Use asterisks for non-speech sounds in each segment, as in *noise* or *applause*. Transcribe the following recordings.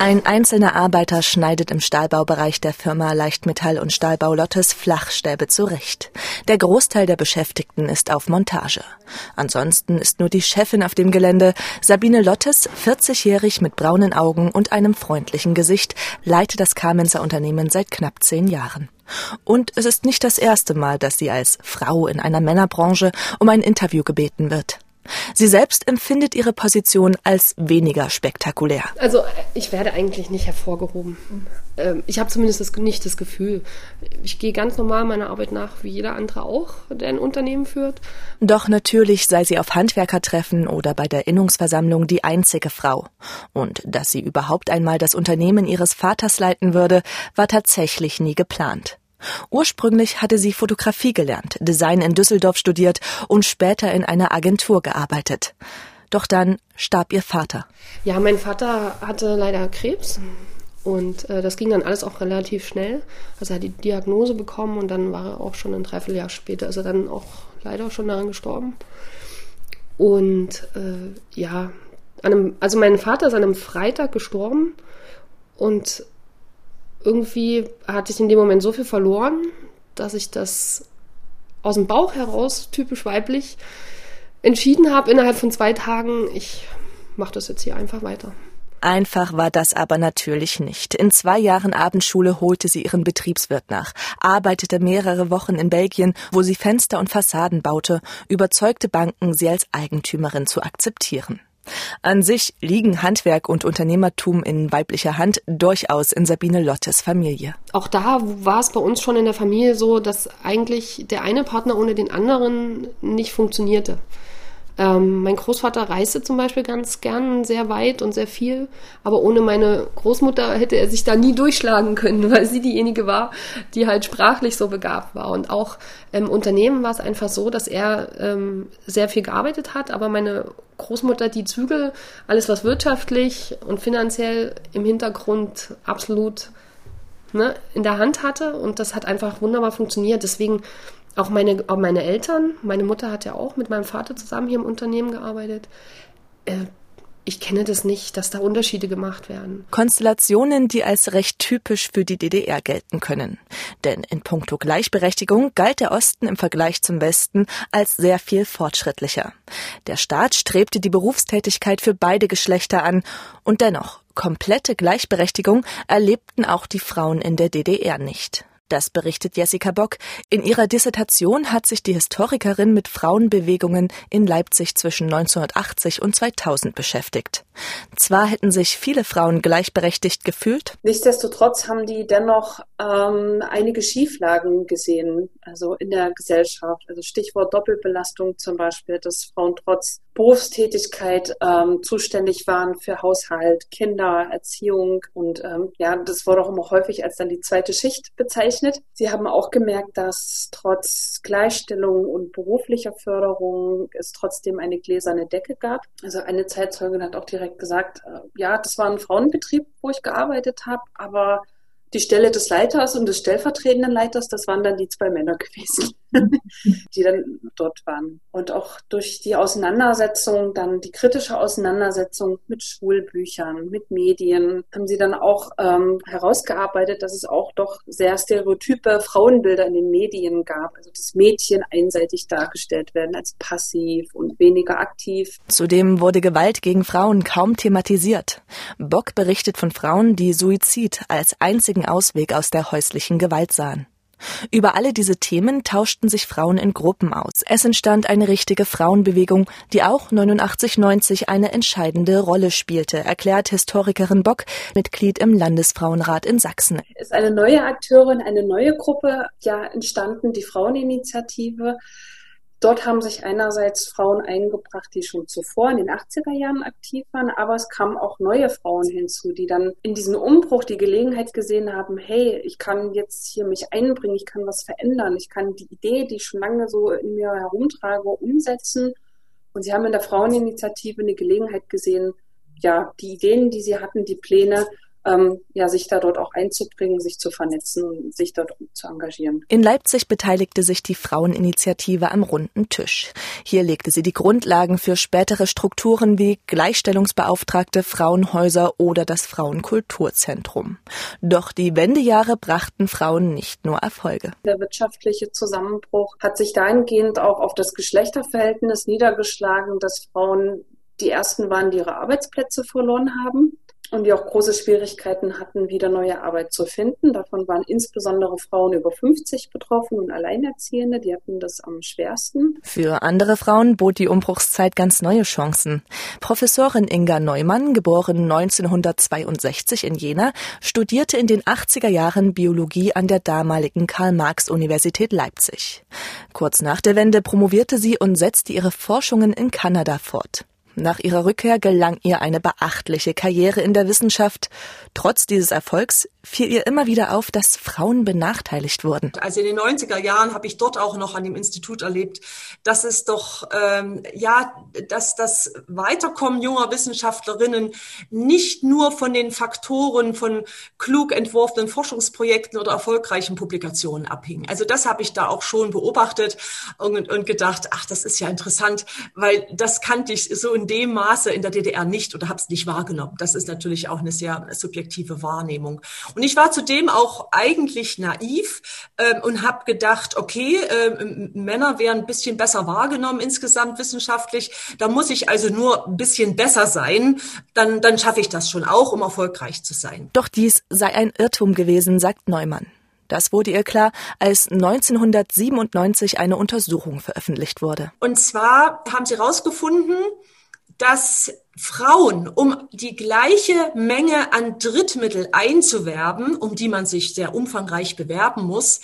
Ein einzelner Arbeiter schneidet im Stahlbaubereich der Firma Leichtmetall und Stahlbau Lottes Flachstäbe zurecht. Der Großteil der Beschäftigten ist auf Montage. Ansonsten ist nur die Chefin auf dem Gelände. Sabine Lottes, 40-jährig mit braunen Augen und einem freundlichen Gesicht, leitet das Kamenzer Unternehmen seit knapp zehn Jahren. Und es ist nicht das erste Mal, dass sie als Frau in einer Männerbranche um ein Interview gebeten wird. Sie selbst empfindet ihre Position als weniger spektakulär. Also ich werde eigentlich nicht hervorgehoben. Ähm, ich habe zumindest das, nicht das Gefühl. Ich gehe ganz normal meiner Arbeit nach, wie jeder andere auch, der ein Unternehmen führt. Doch natürlich sei sie auf Handwerkertreffen oder bei der Innungsversammlung die einzige Frau. Und dass sie überhaupt einmal das Unternehmen ihres Vaters leiten würde, war tatsächlich nie geplant. Ursprünglich hatte sie Fotografie gelernt, Design in Düsseldorf studiert und später in einer Agentur gearbeitet. Doch dann starb ihr Vater. Ja, mein Vater hatte leider Krebs und äh, das ging dann alles auch relativ schnell. Also er hat die Diagnose bekommen und dann war er auch schon ein Dreivierteljahr später, er dann auch leider schon daran gestorben. Und äh, ja, einem, also mein Vater ist an einem Freitag gestorben und irgendwie hatte ich in dem Moment so viel verloren, dass ich das aus dem Bauch heraus, typisch weiblich, entschieden habe innerhalb von zwei Tagen, ich mache das jetzt hier einfach weiter. Einfach war das aber natürlich nicht. In zwei Jahren Abendschule holte sie ihren Betriebswirt nach, arbeitete mehrere Wochen in Belgien, wo sie Fenster und Fassaden baute, überzeugte Banken, sie als Eigentümerin zu akzeptieren. An sich liegen Handwerk und Unternehmertum in weiblicher Hand durchaus in Sabine Lottes Familie. Auch da war es bei uns schon in der Familie so, dass eigentlich der eine Partner ohne den anderen nicht funktionierte. Ähm, mein Großvater reiste zum Beispiel ganz gern sehr weit und sehr viel, aber ohne meine Großmutter hätte er sich da nie durchschlagen können, *laughs* weil sie diejenige war, die halt sprachlich so begabt war. Und auch im Unternehmen war es einfach so, dass er ähm, sehr viel gearbeitet hat, aber meine Großmutter die Zügel, alles was wirtschaftlich und finanziell im Hintergrund absolut ne, in der Hand hatte und das hat einfach wunderbar funktioniert. Deswegen auch meine, auch meine Eltern, meine Mutter hat ja auch mit meinem Vater zusammen hier im Unternehmen gearbeitet. Äh, ich kenne das nicht, dass da Unterschiede gemacht werden. Konstellationen, die als recht typisch für die DDR gelten können. Denn in puncto Gleichberechtigung galt der Osten im Vergleich zum Westen als sehr viel fortschrittlicher. Der Staat strebte die Berufstätigkeit für beide Geschlechter an und dennoch komplette Gleichberechtigung erlebten auch die Frauen in der DDR nicht. Das berichtet Jessica Bock. In ihrer Dissertation hat sich die Historikerin mit Frauenbewegungen in Leipzig zwischen 1980 und 2000 beschäftigt. Zwar hätten sich viele Frauen gleichberechtigt gefühlt. Nichtsdestotrotz haben die dennoch ähm, einige Schieflagen gesehen, also in der Gesellschaft. Also Stichwort Doppelbelastung zum Beispiel, dass Frauen trotz Berufstätigkeit ähm, zuständig waren für Haushalt, Kinder, Erziehung und ähm, ja, das wurde auch immer häufig als dann die zweite Schicht bezeichnet. Sie haben auch gemerkt, dass trotz Gleichstellung und beruflicher Förderung es trotzdem eine gläserne Decke gab. Also eine Zeitzeugin hat auch direkt gesagt, äh, ja, das war ein Frauenbetrieb, wo ich gearbeitet habe, aber die Stelle des Leiters und des stellvertretenden Leiters, das waren dann die zwei Männer *laughs* gewesen, *laughs* die dann dort waren. Und auch durch die Auseinandersetzung, dann die kritische Auseinandersetzung mit Schulbüchern, mit Medien, haben sie dann auch ähm, herausgearbeitet, dass es auch doch sehr stereotype Frauenbilder in den Medien gab. Also dass Mädchen einseitig dargestellt werden als passiv und weniger aktiv. Zudem wurde Gewalt gegen Frauen kaum thematisiert. Bock berichtet von Frauen, die Suizid als einzigen einzigen Ausweg aus der häuslichen Gewalt sahen. Über alle diese Themen tauschten sich Frauen in Gruppen aus. Es entstand eine richtige Frauenbewegung, die auch 89-90 eine entscheidende Rolle spielte, erklärt Historikerin Bock, Mitglied im Landesfrauenrat in Sachsen. Es ist eine neue Akteurin, eine neue Gruppe ja entstanden, die Fraueninitiative Dort haben sich einerseits Frauen eingebracht, die schon zuvor in den 80er Jahren aktiv waren, aber es kamen auch neue Frauen hinzu, die dann in diesen Umbruch die Gelegenheit gesehen haben, hey, ich kann jetzt hier mich einbringen, ich kann was verändern, ich kann die Idee, die ich schon lange so in mir herumtrage, umsetzen. Und sie haben in der Fraueninitiative eine Gelegenheit gesehen, ja, die Ideen, die sie hatten, die Pläne ähm, ja, sich da dort auch einzubringen, sich zu vernetzen und sich dort zu engagieren. In Leipzig beteiligte sich die Fraueninitiative am runden Tisch. Hier legte sie die Grundlagen für spätere Strukturen wie Gleichstellungsbeauftragte, Frauenhäuser oder das Frauenkulturzentrum. Doch die Wendejahre brachten Frauen nicht nur Erfolge. Der wirtschaftliche Zusammenbruch hat sich dahingehend auch auf das Geschlechterverhältnis niedergeschlagen, dass Frauen die ersten waren, die ihre Arbeitsplätze verloren haben und die auch große Schwierigkeiten hatten, wieder neue Arbeit zu finden. Davon waren insbesondere Frauen über 50 betroffen und Alleinerziehende, die hatten das am schwersten. Für andere Frauen bot die Umbruchszeit ganz neue Chancen. Professorin Inga Neumann, geboren 1962 in Jena, studierte in den 80er Jahren Biologie an der damaligen Karl-Marx-Universität Leipzig. Kurz nach der Wende promovierte sie und setzte ihre Forschungen in Kanada fort. Nach ihrer Rückkehr gelang ihr eine beachtliche Karriere in der Wissenschaft. Trotz dieses Erfolgs fiel ihr immer wieder auf, dass Frauen benachteiligt wurden. Also in den 90er Jahren habe ich dort auch noch an dem Institut erlebt, dass es doch, ähm, ja, dass das Weiterkommen junger Wissenschaftlerinnen nicht nur von den Faktoren von klug entworfenen Forschungsprojekten oder erfolgreichen Publikationen abhing. Also das habe ich da auch schon beobachtet und, und gedacht, ach, das ist ja interessant, weil das kannte ich so in dem Maße in der DDR nicht oder habe es nicht wahrgenommen. Das ist natürlich auch eine sehr subjektive Wahrnehmung. Und ich war zudem auch eigentlich naiv äh, und habe gedacht, okay, äh, Männer wären ein bisschen besser wahrgenommen insgesamt wissenschaftlich. Da muss ich also nur ein bisschen besser sein. Dann, dann schaffe ich das schon auch, um erfolgreich zu sein. Doch dies sei ein Irrtum gewesen, sagt Neumann. Das wurde ihr klar, als 1997 eine Untersuchung veröffentlicht wurde. Und zwar haben sie herausgefunden, dass Frauen, um die gleiche Menge an Drittmittel einzuwerben, um die man sich sehr umfangreich bewerben muss,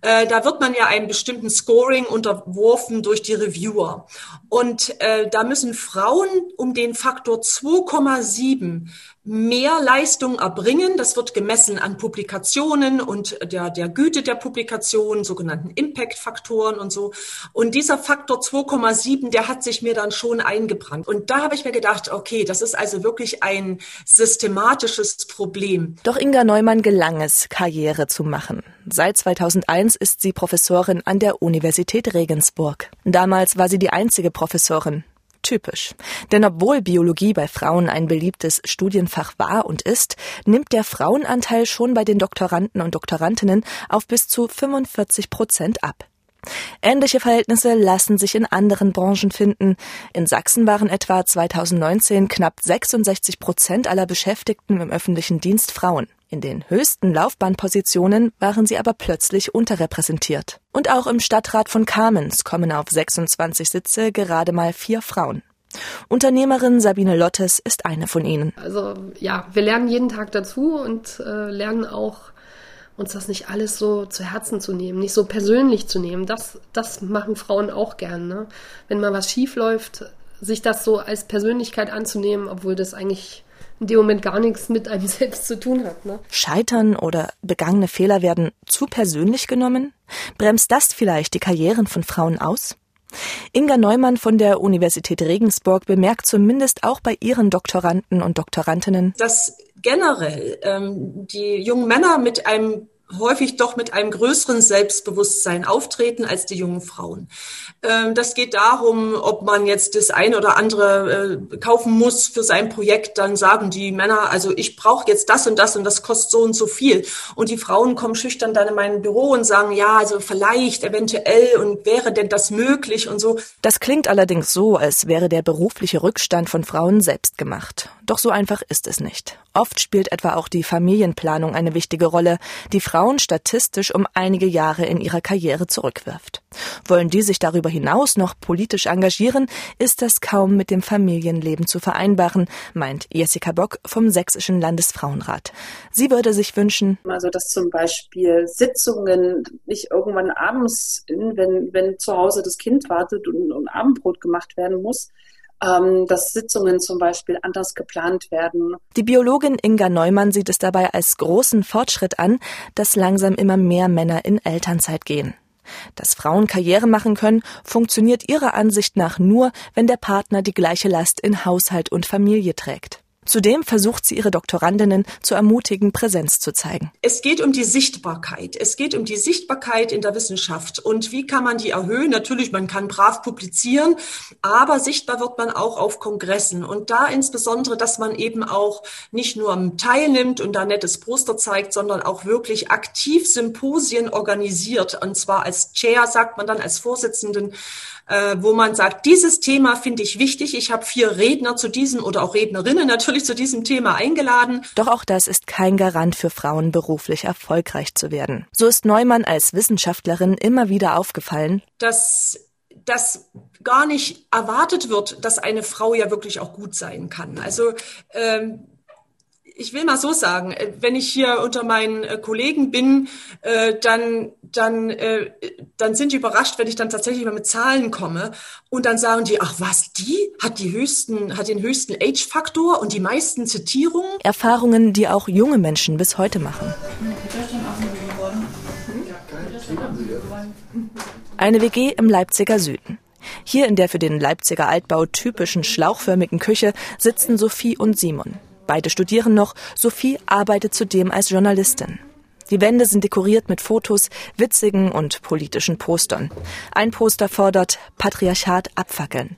äh, da wird man ja einem bestimmten Scoring unterworfen durch die Reviewer. Und äh, da müssen Frauen um den Faktor 2,7 mehr Leistung erbringen. Das wird gemessen an Publikationen und der, der Güte der Publikationen, sogenannten Impact-Faktoren und so. Und dieser Faktor 2,7, der hat sich mir dann schon eingebrannt. Und da habe ich mir gedacht, okay, das ist also wirklich ein systematisches Problem. Doch Inga Neumann gelang es, Karriere zu machen. Seit 2001 ist sie Professorin an der Universität Regensburg. Damals war sie die einzige Professorin typisch. Denn obwohl Biologie bei Frauen ein beliebtes Studienfach war und ist, nimmt der Frauenanteil schon bei den Doktoranden und Doktorandinnen auf bis zu 45 Prozent ab. Ähnliche Verhältnisse lassen sich in anderen Branchen finden. In Sachsen waren etwa 2019 knapp 66 Prozent aller Beschäftigten im öffentlichen Dienst Frauen. In den höchsten Laufbahnpositionen waren sie aber plötzlich unterrepräsentiert. Und auch im Stadtrat von Kamenz kommen auf 26 Sitze gerade mal vier Frauen. Unternehmerin Sabine Lottes ist eine von ihnen. Also ja, wir lernen jeden Tag dazu und äh, lernen auch uns das nicht alles so zu Herzen zu nehmen, nicht so persönlich zu nehmen. Das, das machen Frauen auch gern. Ne? Wenn mal was schief läuft, sich das so als Persönlichkeit anzunehmen, obwohl das eigentlich in dem Moment gar nichts mit einem *laughs* selbst zu tun hat. Ne? Scheitern oder begangene Fehler werden zu persönlich genommen? Bremst das vielleicht die Karrieren von Frauen aus? Inga Neumann von der Universität Regensburg bemerkt zumindest auch bei ihren Doktoranden und Doktorandinnen, dass generell ähm, die jungen Männer mit einem häufig doch mit einem größeren Selbstbewusstsein auftreten als die jungen Frauen. Ähm, das geht darum, ob man jetzt das eine oder andere äh, kaufen muss für sein Projekt, dann sagen die Männer, also ich brauche jetzt das und das und das kostet so und so viel. Und die Frauen kommen schüchtern dann in mein Büro und sagen, ja, also vielleicht, eventuell und wäre denn das möglich und so. Das klingt allerdings so, als wäre der berufliche Rückstand von Frauen selbst gemacht. Doch so einfach ist es nicht. Oft spielt etwa auch die Familienplanung eine wichtige Rolle, die Frauen statistisch um einige Jahre in ihrer Karriere zurückwirft. Wollen die sich darüber hinaus noch politisch engagieren, ist das kaum mit dem Familienleben zu vereinbaren, meint Jessica Bock vom Sächsischen Landesfrauenrat. Sie würde sich wünschen, also dass zum Beispiel Sitzungen nicht irgendwann abends, wenn, wenn zu Hause das Kind wartet und, und Abendbrot gemacht werden muss, ähm, dass Sitzungen zum Beispiel anders geplant werden. Die Biologin Inga Neumann sieht es dabei als großen Fortschritt an, dass langsam immer mehr Männer in Elternzeit gehen. Dass Frauen Karriere machen können, funktioniert ihrer Ansicht nach nur, wenn der Partner die gleiche Last in Haushalt und Familie trägt. Zudem versucht sie ihre Doktorandinnen zu ermutigen, Präsenz zu zeigen. Es geht um die Sichtbarkeit. Es geht um die Sichtbarkeit in der Wissenschaft. Und wie kann man die erhöhen? Natürlich, man kann brav publizieren, aber sichtbar wird man auch auf Kongressen. Und da insbesondere, dass man eben auch nicht nur teilnimmt und da nettes Poster zeigt, sondern auch wirklich aktiv Symposien organisiert. Und zwar als Chair, sagt man dann, als Vorsitzenden äh, wo man sagt, dieses Thema finde ich wichtig. Ich habe vier Redner zu diesem oder auch Rednerinnen natürlich zu diesem Thema eingeladen. Doch auch das ist kein Garant für Frauen beruflich erfolgreich zu werden. So ist Neumann als Wissenschaftlerin immer wieder aufgefallen, dass das gar nicht erwartet wird, dass eine Frau ja wirklich auch gut sein kann. Also ähm, ich will mal so sagen, äh, wenn ich hier unter meinen äh, Kollegen bin, äh, dann, dann, dann sind die überrascht, wenn ich dann tatsächlich mal mit Zahlen komme und dann sagen die, ach was, die hat die höchsten, hat den höchsten Age-Faktor und die meisten Zitierungen. Erfahrungen, die auch junge Menschen bis heute machen. Eine WG im Leipziger Süden. Hier in der für den Leipziger Altbau typischen schlauchförmigen Küche sitzen Sophie und Simon. Beide studieren noch. Sophie arbeitet zudem als Journalistin. Die Wände sind dekoriert mit Fotos, witzigen und politischen Postern. Ein Poster fordert Patriarchat abfackeln.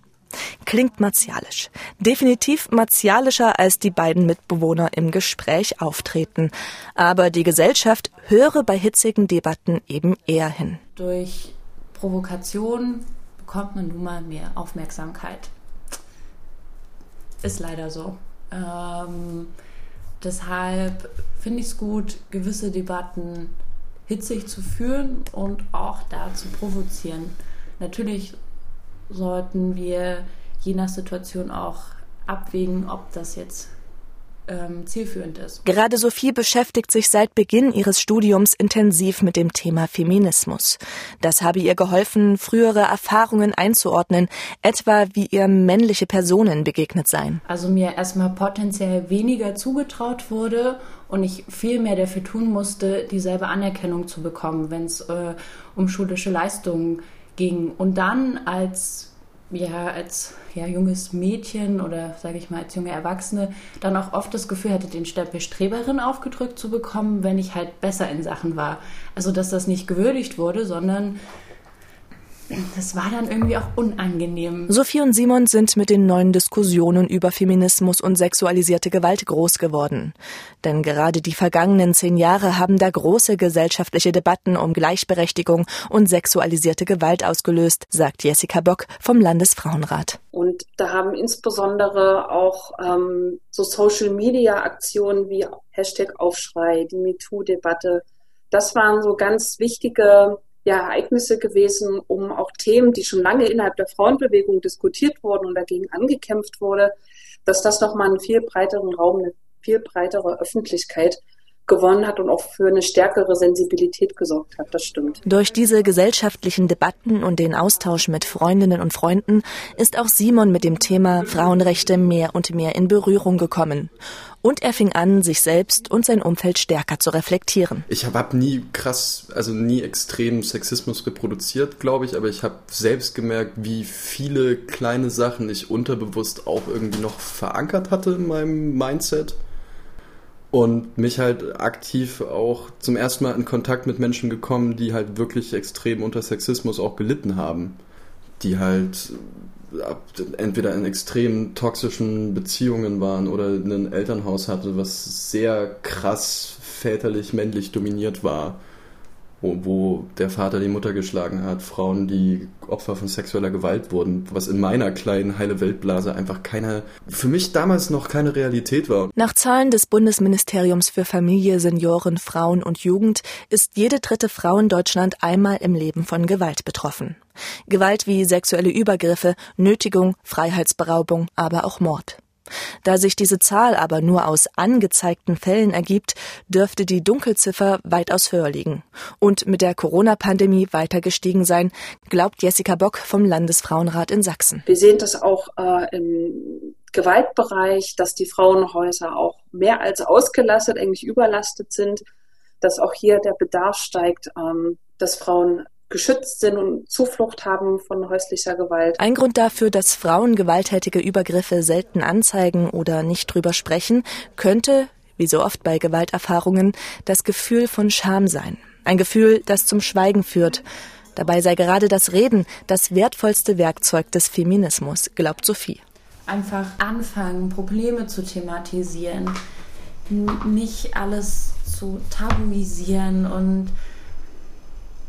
Klingt martialisch. Definitiv martialischer, als die beiden Mitbewohner im Gespräch auftreten. Aber die Gesellschaft höre bei hitzigen Debatten eben eher hin. Durch Provokation bekommt man nun mal mehr Aufmerksamkeit. Ist leider so. Ähm, deshalb finde ich es gut, gewisse Debatten hitzig zu führen und auch da zu provozieren. Natürlich sollten wir je nach Situation auch abwägen, ob das jetzt ähm, zielführend ist. Gerade Sophie beschäftigt sich seit Beginn ihres Studiums intensiv mit dem Thema Feminismus. Das habe ihr geholfen, frühere Erfahrungen einzuordnen, etwa wie ihr männliche Personen begegnet seien. Also mir erstmal potenziell weniger zugetraut wurde und ich viel mehr dafür tun musste, dieselbe Anerkennung zu bekommen, wenn es äh, um schulische Leistungen ging. Und dann als ja als ja, junges Mädchen oder sage ich mal als junge Erwachsene dann auch oft das Gefühl hatte, den Stempel Streberin aufgedrückt zu bekommen, wenn ich halt besser in Sachen war. Also dass das nicht gewürdigt wurde, sondern das war dann irgendwie auch unangenehm. Sophie und Simon sind mit den neuen Diskussionen über Feminismus und sexualisierte Gewalt groß geworden. Denn gerade die vergangenen zehn Jahre haben da große gesellschaftliche Debatten um Gleichberechtigung und sexualisierte Gewalt ausgelöst, sagt Jessica Bock vom Landesfrauenrat. Und da haben insbesondere auch ähm, so Social-Media-Aktionen wie Hashtag Aufschrei, die MeToo-Debatte, das waren so ganz wichtige ja, Ereignisse gewesen, um auch Themen, die schon lange innerhalb der Frauenbewegung diskutiert wurden und dagegen angekämpft wurde, dass das nochmal einen viel breiteren Raum, eine viel breitere Öffentlichkeit gewonnen hat und auch für eine stärkere Sensibilität gesorgt hat. Das stimmt. Durch diese gesellschaftlichen Debatten und den Austausch mit Freundinnen und Freunden ist auch Simon mit dem Thema Frauenrechte mehr und mehr in Berührung gekommen. Und er fing an, sich selbst und sein Umfeld stärker zu reflektieren. Ich habe nie krass, also nie extrem Sexismus reproduziert, glaube ich, aber ich habe selbst gemerkt, wie viele kleine Sachen ich unterbewusst auch irgendwie noch verankert hatte in meinem Mindset und mich halt aktiv auch zum ersten Mal in Kontakt mit Menschen gekommen, die halt wirklich extrem unter Sexismus auch gelitten haben. Die halt entweder in extrem toxischen Beziehungen waren oder ein Elternhaus hatte, was sehr krass väterlich männlich dominiert war wo, wo der Vater die Mutter geschlagen hat, Frauen, die Opfer von sexueller Gewalt wurden, was in meiner kleinen heile Weltblase einfach keine, für mich damals noch keine Realität war. Nach Zahlen des Bundesministeriums für Familie, Senioren, Frauen und Jugend ist jede dritte Frau in Deutschland einmal im Leben von Gewalt betroffen. Gewalt wie sexuelle Übergriffe, Nötigung, Freiheitsberaubung, aber auch Mord. Da sich diese Zahl aber nur aus angezeigten Fällen ergibt, dürfte die Dunkelziffer weitaus höher liegen und mit der Corona-Pandemie weiter gestiegen sein, glaubt Jessica Bock vom Landesfrauenrat in Sachsen. Wir sehen das auch äh, im Gewaltbereich, dass die Frauenhäuser auch mehr als ausgelastet, eigentlich überlastet sind, dass auch hier der Bedarf steigt, ähm, dass Frauen geschützt sind und Zuflucht haben von häuslicher Gewalt. Ein Grund dafür, dass Frauen gewalttätige Übergriffe selten anzeigen oder nicht drüber sprechen, könnte, wie so oft bei Gewalterfahrungen, das Gefühl von Scham sein. Ein Gefühl, das zum Schweigen führt. Dabei sei gerade das Reden das wertvollste Werkzeug des Feminismus, glaubt Sophie. Einfach anfangen, Probleme zu thematisieren, nicht alles zu tabuisieren und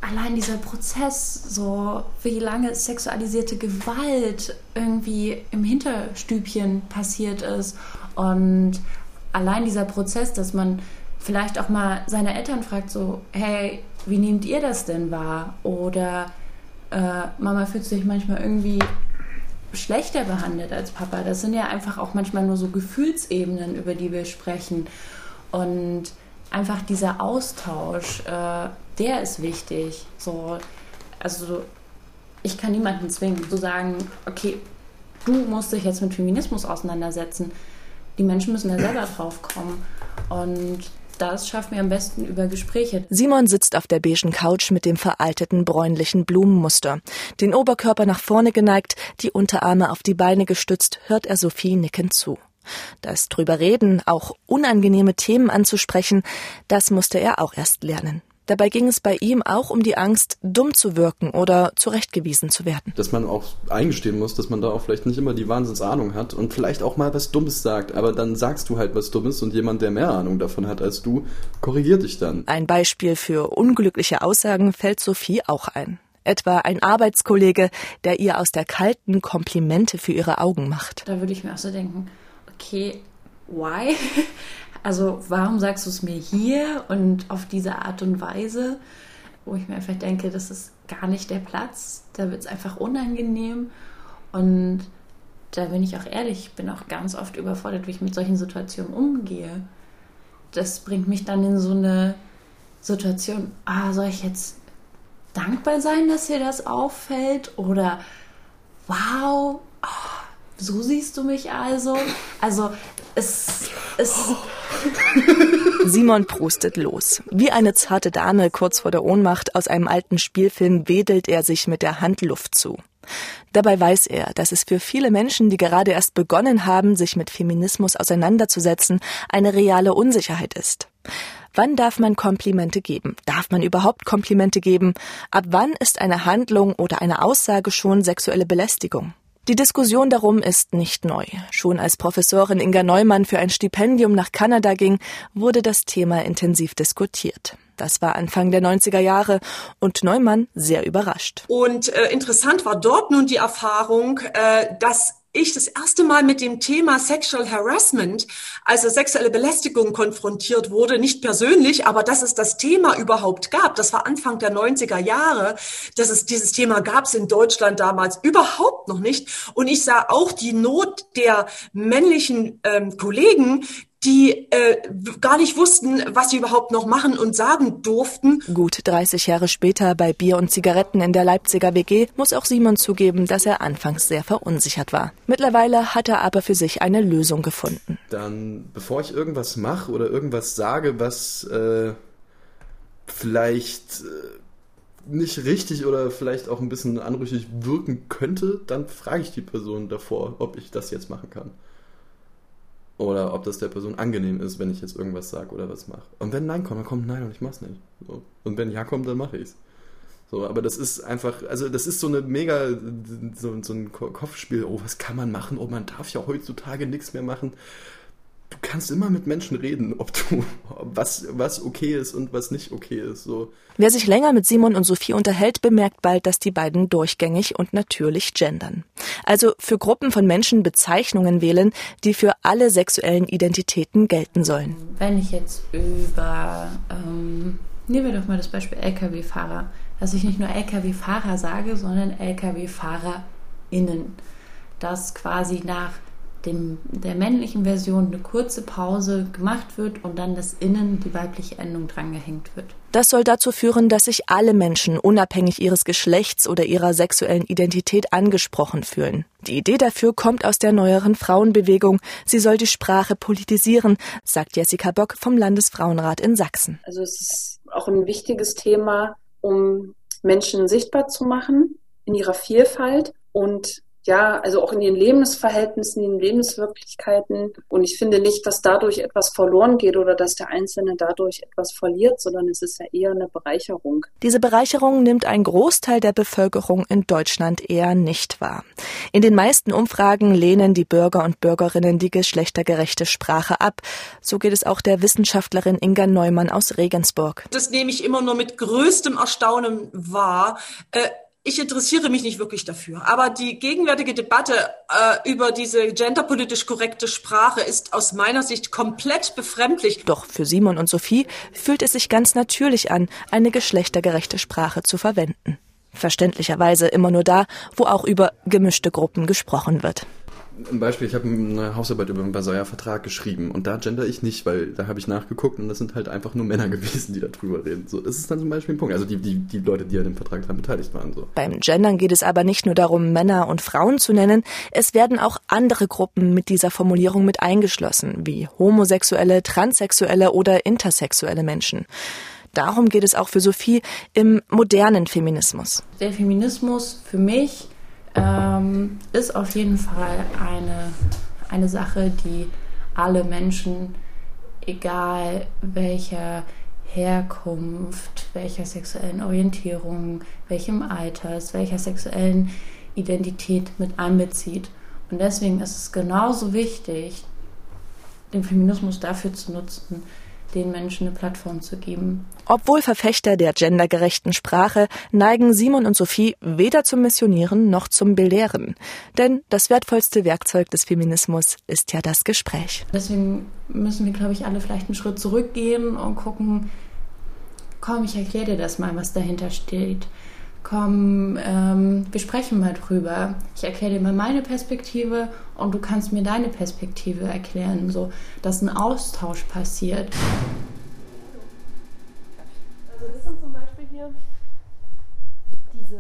allein dieser Prozess, so wie lange sexualisierte Gewalt irgendwie im Hinterstübchen passiert ist und allein dieser Prozess, dass man vielleicht auch mal seine Eltern fragt, so, hey, wie nehmt ihr das denn wahr? Oder äh, Mama fühlt sich manchmal irgendwie schlechter behandelt als Papa. Das sind ja einfach auch manchmal nur so Gefühlsebenen, über die wir sprechen. Und einfach dieser Austausch, äh, der ist wichtig. So, also ich kann niemanden zwingen, zu sagen, okay, du musst dich jetzt mit Feminismus auseinandersetzen. Die Menschen müssen da selber drauf kommen. Und das schaffen wir am besten über Gespräche. Simon sitzt auf der beigen Couch mit dem veralteten bräunlichen Blumenmuster. Den Oberkörper nach vorne geneigt, die Unterarme auf die Beine gestützt, hört er Sophie nickend zu. Das drüber reden, auch unangenehme Themen anzusprechen, das musste er auch erst lernen. Dabei ging es bei ihm auch um die Angst, dumm zu wirken oder zurechtgewiesen zu werden. Dass man auch eingestehen muss, dass man da auch vielleicht nicht immer die Wahnsinnsahnung hat und vielleicht auch mal was Dummes sagt, aber dann sagst du halt was Dummes und jemand, der mehr Ahnung davon hat als du, korrigiert dich dann. Ein Beispiel für unglückliche Aussagen fällt Sophie auch ein. Etwa ein Arbeitskollege, der ihr aus der kalten Komplimente für ihre Augen macht. Da würde ich mir auch so denken, okay, why? Also warum sagst du es mir hier und auf diese Art und Weise, wo ich mir einfach denke, das ist gar nicht der Platz, da wird es einfach unangenehm und da bin ich auch ehrlich, ich bin auch ganz oft überfordert, wie ich mit solchen Situationen umgehe. Das bringt mich dann in so eine Situation, ah, soll ich jetzt dankbar sein, dass dir das auffällt? Oder wow, oh, so siehst du mich also? Also es, es, *laughs* Simon prustet los. Wie eine zarte Dame kurz vor der Ohnmacht aus einem alten Spielfilm wedelt er sich mit der Hand Luft zu. Dabei weiß er, dass es für viele Menschen, die gerade erst begonnen haben, sich mit Feminismus auseinanderzusetzen, eine reale Unsicherheit ist. Wann darf man Komplimente geben? Darf man überhaupt Komplimente geben? Ab wann ist eine Handlung oder eine Aussage schon sexuelle Belästigung? Die Diskussion darum ist nicht neu. Schon als Professorin Inga Neumann für ein Stipendium nach Kanada ging, wurde das Thema intensiv diskutiert. Das war Anfang der 90er Jahre und Neumann sehr überrascht. Und äh, interessant war dort nun die Erfahrung, äh, dass ich das erste Mal mit dem Thema Sexual Harassment, also sexuelle Belästigung konfrontiert wurde, nicht persönlich, aber dass es das Thema überhaupt gab. Das war Anfang der 90er Jahre. Dass es dieses Thema gab es in Deutschland damals überhaupt noch nicht. Und ich sah auch die Not der männlichen ähm, Kollegen, die äh, gar nicht wussten, was sie überhaupt noch machen und sagen durften. Gut 30 Jahre später bei Bier und Zigaretten in der Leipziger WG muss auch Simon zugeben, dass er anfangs sehr verunsichert war. Mittlerweile hat er aber für sich eine Lösung gefunden. Dann, bevor ich irgendwas mache oder irgendwas sage, was äh, vielleicht äh, nicht richtig oder vielleicht auch ein bisschen anrüchig wirken könnte, dann frage ich die Person davor, ob ich das jetzt machen kann. Oder ob das der Person angenehm ist, wenn ich jetzt irgendwas sage oder was mache. Und wenn Nein kommt, dann kommt Nein und ich mach's nicht. So. Und wenn Ja kommt, dann mache ich's. So, aber das ist einfach, also das ist so eine mega, so, so ein Kopfspiel, oh, was kann man machen? Oh, man darf ja heutzutage nichts mehr machen du kannst immer mit Menschen reden, *laughs* ob du was was okay ist und was nicht okay ist. So. Wer sich länger mit Simon und Sophie unterhält, bemerkt bald, dass die beiden durchgängig und natürlich gendern. Also für Gruppen von Menschen Bezeichnungen wählen, die für alle sexuellen Identitäten gelten sollen. Wenn ich jetzt über ähm, nehmen wir doch mal das Beispiel Lkw-Fahrer, dass ich nicht nur Lkw-Fahrer sage, sondern Lkw-FahrerInnen. Das quasi nach dem, der männlichen Version eine kurze Pause gemacht wird und dann das Innen, die weibliche Endung drangehängt wird. Das soll dazu führen, dass sich alle Menschen unabhängig ihres Geschlechts oder ihrer sexuellen Identität angesprochen fühlen. Die Idee dafür kommt aus der neueren Frauenbewegung. Sie soll die Sprache politisieren, sagt Jessica Bock vom Landesfrauenrat in Sachsen. Also es ist auch ein wichtiges Thema, um Menschen sichtbar zu machen in ihrer Vielfalt und ja, also auch in ihren Lebensverhältnissen, in den Lebenswirklichkeiten. Und ich finde nicht, dass dadurch etwas verloren geht oder dass der Einzelne dadurch etwas verliert, sondern es ist ja eher eine Bereicherung. Diese Bereicherung nimmt ein Großteil der Bevölkerung in Deutschland eher nicht wahr. In den meisten Umfragen lehnen die Bürger und Bürgerinnen die geschlechtergerechte Sprache ab. So geht es auch der Wissenschaftlerin Inga Neumann aus Regensburg. Das nehme ich immer nur mit größtem Erstaunen wahr. Äh ich interessiere mich nicht wirklich dafür. Aber die gegenwärtige Debatte äh, über diese genderpolitisch korrekte Sprache ist aus meiner Sicht komplett befremdlich. Doch für Simon und Sophie fühlt es sich ganz natürlich an, eine geschlechtergerechte Sprache zu verwenden. Verständlicherweise immer nur da, wo auch über gemischte Gruppen gesprochen wird ein Beispiel, ich habe eine Hausarbeit über den Versailler Vertrag geschrieben und da gender ich nicht, weil da habe ich nachgeguckt und das sind halt einfach nur Männer *laughs* gewesen, die darüber reden. So, das ist dann zum Beispiel ein Punkt. Also die, die, die Leute, die an dem Vertrag daran beteiligt waren. So. Beim Gendern geht es aber nicht nur darum, Männer und Frauen zu nennen, es werden auch andere Gruppen mit dieser Formulierung mit eingeschlossen, wie homosexuelle, transsexuelle oder intersexuelle Menschen. Darum geht es auch für Sophie im modernen Feminismus. Der Feminismus für mich ähm, ist auf jeden Fall eine, eine Sache, die alle Menschen, egal welcher Herkunft, welcher sexuellen Orientierung, welchem Alters, welcher sexuellen Identität mit einbezieht. Und deswegen ist es genauso wichtig, den Feminismus dafür zu nutzen, den Menschen eine Plattform zu geben. Obwohl Verfechter der gendergerechten Sprache neigen Simon und Sophie weder zum Missionieren noch zum Belehren. Denn das wertvollste Werkzeug des Feminismus ist ja das Gespräch. Deswegen müssen wir, glaube ich, alle vielleicht einen Schritt zurückgehen und gucken, komm, ich erkläre dir das mal, was dahinter steht komm, ähm, wir sprechen mal drüber. Ich erkläre dir mal meine Perspektive und du kannst mir deine Perspektive erklären, so dass ein Austausch passiert. Also das sind zum Beispiel hier diese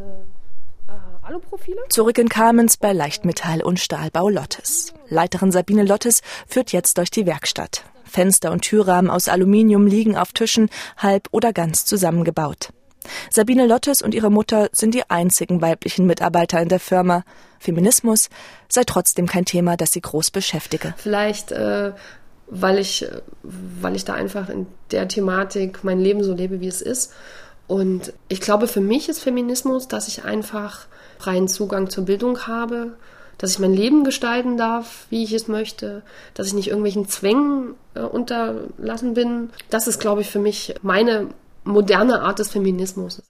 äh, Aluprofile. Zurück in Kamenz bei Leichtmetall und Stahlbau Lottes. Leiterin Sabine Lottes führt jetzt durch die Werkstatt. Fenster und Türrahmen aus Aluminium liegen auf Tischen, halb oder ganz zusammengebaut. Sabine Lottes und ihre Mutter sind die einzigen weiblichen Mitarbeiter in der Firma. Feminismus sei trotzdem kein Thema, das sie groß beschäftige. Vielleicht, äh, weil ich, weil ich da einfach in der Thematik mein Leben so lebe, wie es ist. Und ich glaube, für mich ist Feminismus, dass ich einfach freien Zugang zur Bildung habe, dass ich mein Leben gestalten darf, wie ich es möchte, dass ich nicht irgendwelchen Zwängen äh, unterlassen bin. Das ist, glaube ich, für mich meine moderne Art des Feminismus.